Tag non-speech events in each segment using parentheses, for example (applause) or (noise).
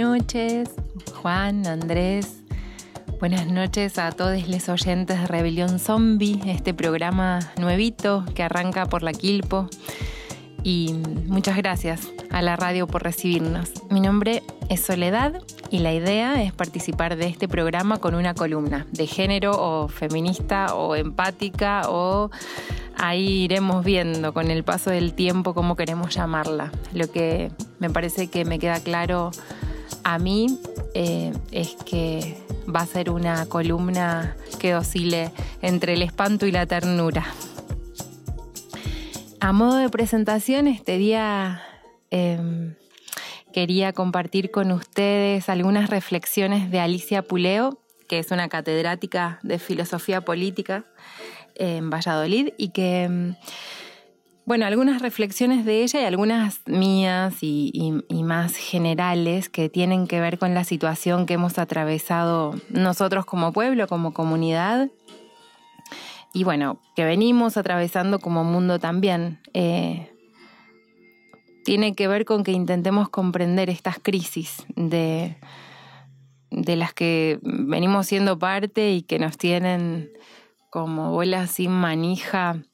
noches, Juan, Andrés. Buenas noches a todos los oyentes de Rebelión Zombie, este programa nuevito que arranca por la Quilpo. Y muchas gracias a la radio por recibirnos. Mi nombre es Soledad y la idea es participar de este programa con una columna de género o feminista o empática o ahí iremos viendo con el paso del tiempo cómo queremos llamarla. Lo que me parece que me queda claro a mí eh, es que va a ser una columna que oscile entre el espanto y la ternura. A modo de presentación, este día em, quería compartir con ustedes algunas reflexiones de Alicia Puleo, que es una catedrática de filosofía política en Valladolid y que em, bueno, algunas reflexiones de ella y algunas mías y, más generales que tienen que ver con la situación que hemos atravesado nosotros como pueblo, como comunidad, y bueno, que venimos atravesando como mundo también. Eh, tiene que ver con que intentemos comprender estas crisis de, de las que venimos siendo parte y que nos tienen como bolas sin manija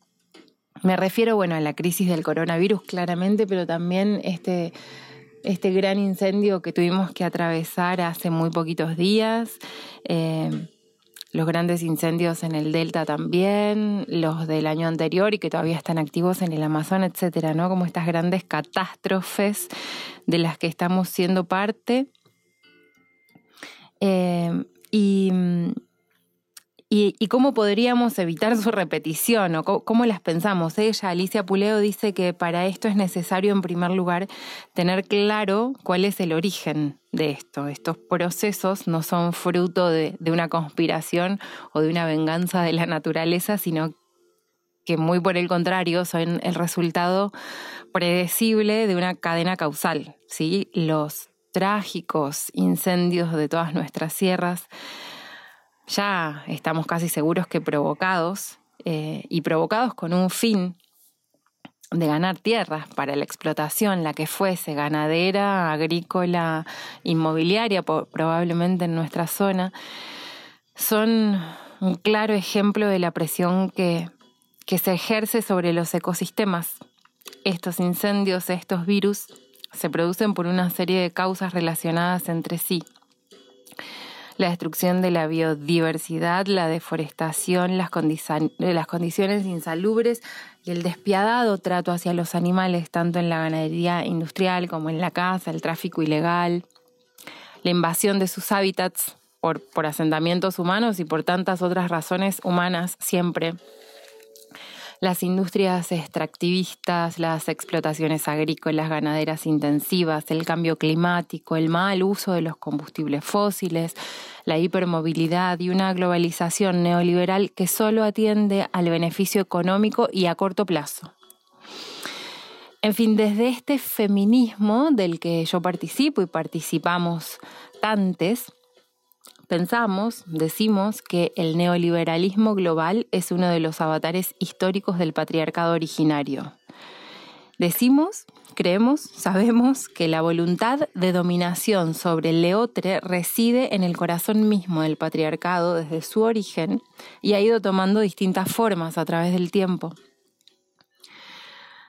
me refiero, bueno, a la crisis del coronavirus claramente, pero también este, este gran incendio que tuvimos que atravesar hace muy poquitos días. Eh, los grandes incendios en el Delta también, los del año anterior y que todavía están activos en el Amazon, etcétera, ¿no? Como estas grandes catástrofes de las que estamos siendo parte. Eh, y, y, cómo podríamos evitar su repetición o cómo, las pensamos. Ella, Alicia Puleo, dice que para esto es necesario, en primer lugar, tener claro cuál es el origen de esto. Estos procesos no son fruto de, una conspiración o de una venganza de la naturaleza, sino que muy por el contrario son el resultado predecible de una cadena causal. ¿sí? Los trágicos incendios de todas nuestras sierras, ya estamos casi seguros que provocados, eh, y provocados con un fin de ganar tierras para la explotación, la que fuese, ganadera, agrícola, inmobiliaria, probablemente en nuestra zona, son un claro ejemplo de la presión que, que se ejerce sobre los ecosistemas. Estos incendios, estos virus, se producen por una serie de causas relacionadas entre sí la destrucción de la biodiversidad, la deforestación, las, condiciones insalubres y el despiadado trato hacia los animales, tanto en la ganadería industrial como en la casa, el tráfico ilegal, la invasión de sus hábitats por, por asentamientos humanos y por tantas otras razones humanas siempre las industrias extractivistas, las explotaciones agrícolas, ganaderas intensivas, el cambio climático, el mal uso de los combustibles fósiles, la hipermovilidad y una globalización neoliberal que solo atiende al beneficio económico y a corto plazo. En fin, desde este feminismo del que yo participo y participamos tantes, Pensamos, decimos, que el neoliberalismo global es uno de los avatares históricos del patriarcado originario. Decimos, creemos, sabemos que la voluntad de dominación sobre el leotre reside en el corazón mismo del patriarcado desde su origen y ha ido tomando distintas formas a través del tiempo.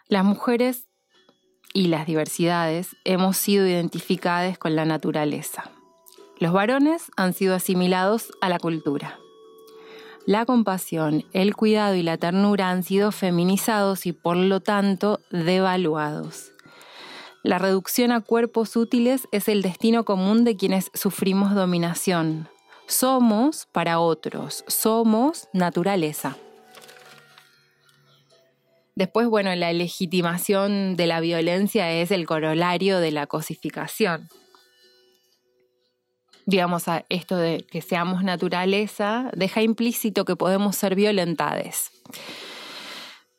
Las mujeres y las diversidades hemos sido identificadas con la naturaleza. Los varones han sido asimilados a la cultura. La compasión, el cuidado y la ternura han sido feminizados y por lo tanto devaluados. La reducción a cuerpos útiles es el destino común de quienes sufrimos dominación. Somos para otros, somos naturaleza. Después, bueno, la legitimación de la violencia es el corolario de la cosificación digamos, a esto de que seamos naturaleza, deja implícito que podemos ser violentades.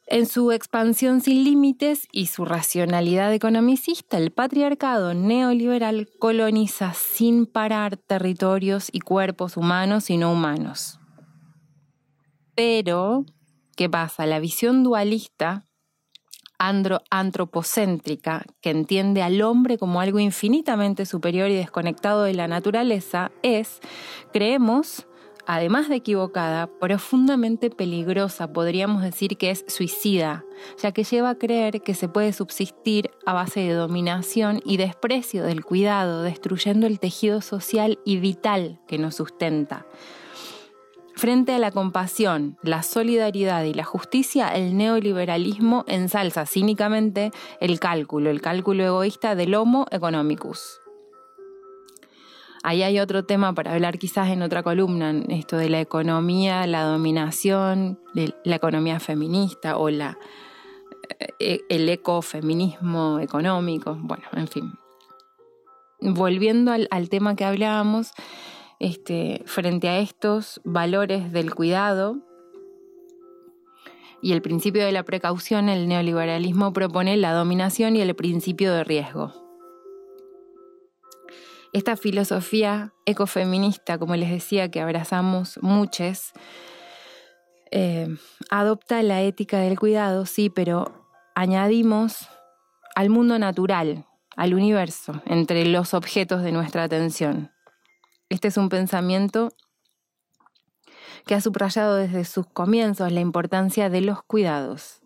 En su expansión sin límites y su racionalidad economicista, el patriarcado neoliberal coloniza sin parar territorios y cuerpos humanos y no humanos. Pero, ¿qué pasa? La visión dualista antropocéntrica, que entiende al hombre como algo infinitamente superior y desconectado de la naturaleza, es, creemos, además de equivocada, profundamente peligrosa, podríamos decir que es suicida, ya que lleva a creer que se puede subsistir a base de dominación y desprecio del cuidado, destruyendo el tejido social y vital que nos sustenta. Frente a la compasión, la solidaridad y la justicia, el neoliberalismo ensalza cínicamente el cálculo, el cálculo egoísta del Homo economicus. Ahí hay otro tema para hablar quizás en otra columna, esto de la economía, la dominación, la economía feminista o la, eh, el ecofeminismo económico, bueno, en fin. Volviendo al, tema que hablábamos, este, frente a estos valores del cuidado y el principio de la precaución, el neoliberalismo propone la dominación y el principio de riesgo. Esta filosofía ecofeminista, como les decía, que abrazamos muchos, eh, adopta la ética del cuidado, sí, pero añadimos al mundo natural, al universo, entre los objetos de nuestra atención. Este es un pensamiento que ha subrayado desde sus comienzos la importancia de los cuidados.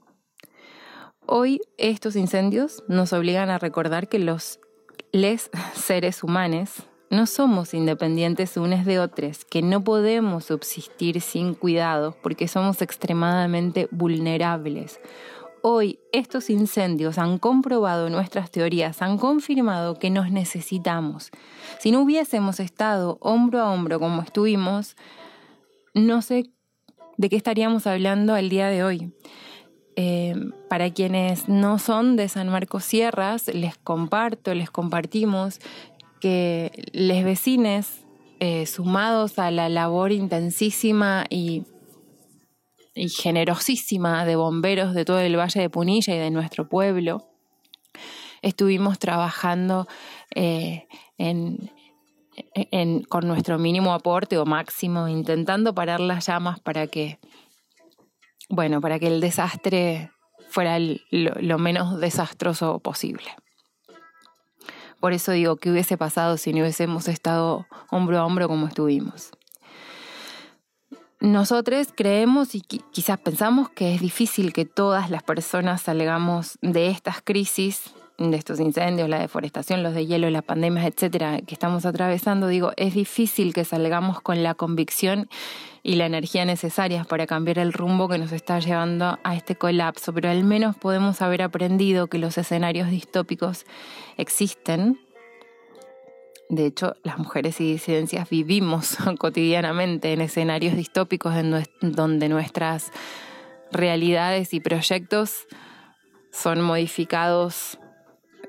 Hoy estos incendios nos obligan a recordar que los seres humanos no somos independientes unos de otros, que no podemos subsistir sin cuidado porque somos extremadamente vulnerables. Hoy estos incendios han comprobado nuestras teorías, han confirmado que nos necesitamos. Si no hubiésemos estado hombro a hombro como estuvimos, no sé de qué estaríamos hablando el día de hoy. Eh, para quienes no son de San Marcos Sierras, les comparto, les compartimos que les vecines, eh, sumados a la labor intensísima y, generosísima de bomberos de todo el Valle de Punilla y de nuestro pueblo, estuvimos trabajando eh, con nuestro mínimo aporte o máximo, intentando parar las llamas para que bueno, para que el desastre fuera lo, menos desastroso posible. Por eso digo, ¿qué hubiese pasado si no hubiésemos estado hombro a hombro como estuvimos? Nosotros creemos y quizás pensamos que es difícil que todas las personas salgamos de estas crisis, de estos incendios, la deforestación, los de hielo, las pandemias, etcétera, que estamos atravesando. Digo, es difícil que salgamos con la convicción y la energía necesarias para cambiar el rumbo que nos está llevando a este colapso, pero al menos podemos haber aprendido que los escenarios distópicos existen. De hecho, las mujeres y disidencias vivimos (laughs) cotidianamente en escenarios distópicos donde nuestras realidades y proyectos son modificados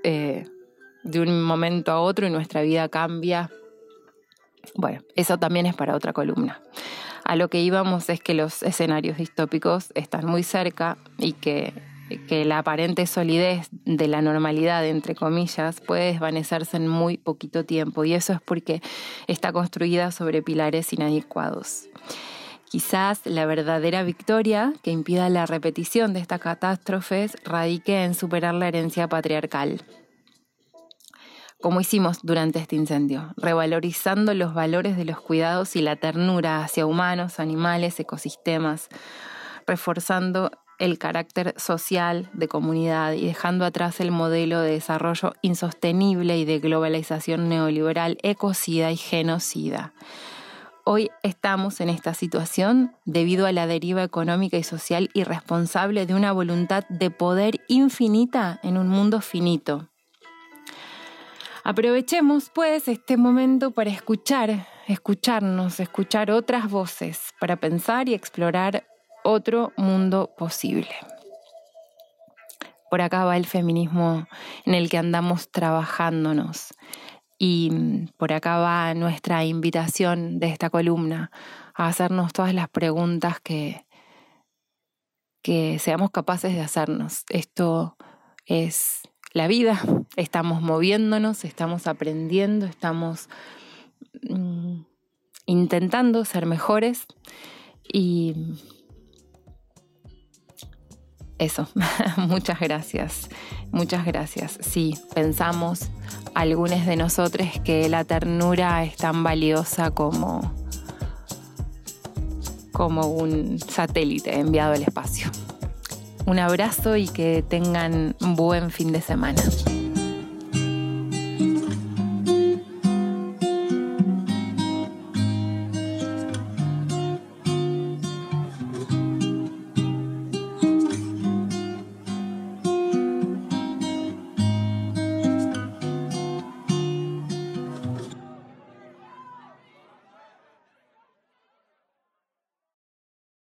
eh, de un momento a otro y nuestra vida cambia. Bueno, eso también es para otra columna. A lo que íbamos es que los escenarios distópicos están muy cerca y que, que la aparente solidez de la normalidad, entre comillas, puede desvanecerse en muy poquito tiempo y eso es porque está construida sobre pilares inadecuados. Quizás la verdadera victoria que impida la repetición de estas catástrofes radique en superar la herencia patriarcal como hicimos durante este incendio, revalorizando los valores de los cuidados y la ternura hacia humanos, animales, ecosistemas, reforzando el carácter social de comunidad y dejando atrás el modelo de desarrollo insostenible y de globalización neoliberal, ecocida y genocida. Hoy estamos en esta situación debido a la deriva económica y social irresponsable de una voluntad de poder infinita en un mundo finito Aprovechemos pues este momento para escuchar, escucharnos, escuchar otras voces, para pensar y explorar otro mundo posible. Por acá va el feminismo en el que andamos trabajándonos y mm, por acá va nuestra invitación de esta columna a hacernos todas las preguntas que, que seamos capaces de hacernos. Esto es la vida, estamos moviéndonos, estamos aprendiendo, estamos mm, intentando ser mejores y eso, (laughs) muchas gracias, muchas gracias. Sí, pensamos algunos de nosotros que la ternura es tan valiosa como, como un satélite enviado al espacio. Un abrazo y que tengan un buen fin de semana.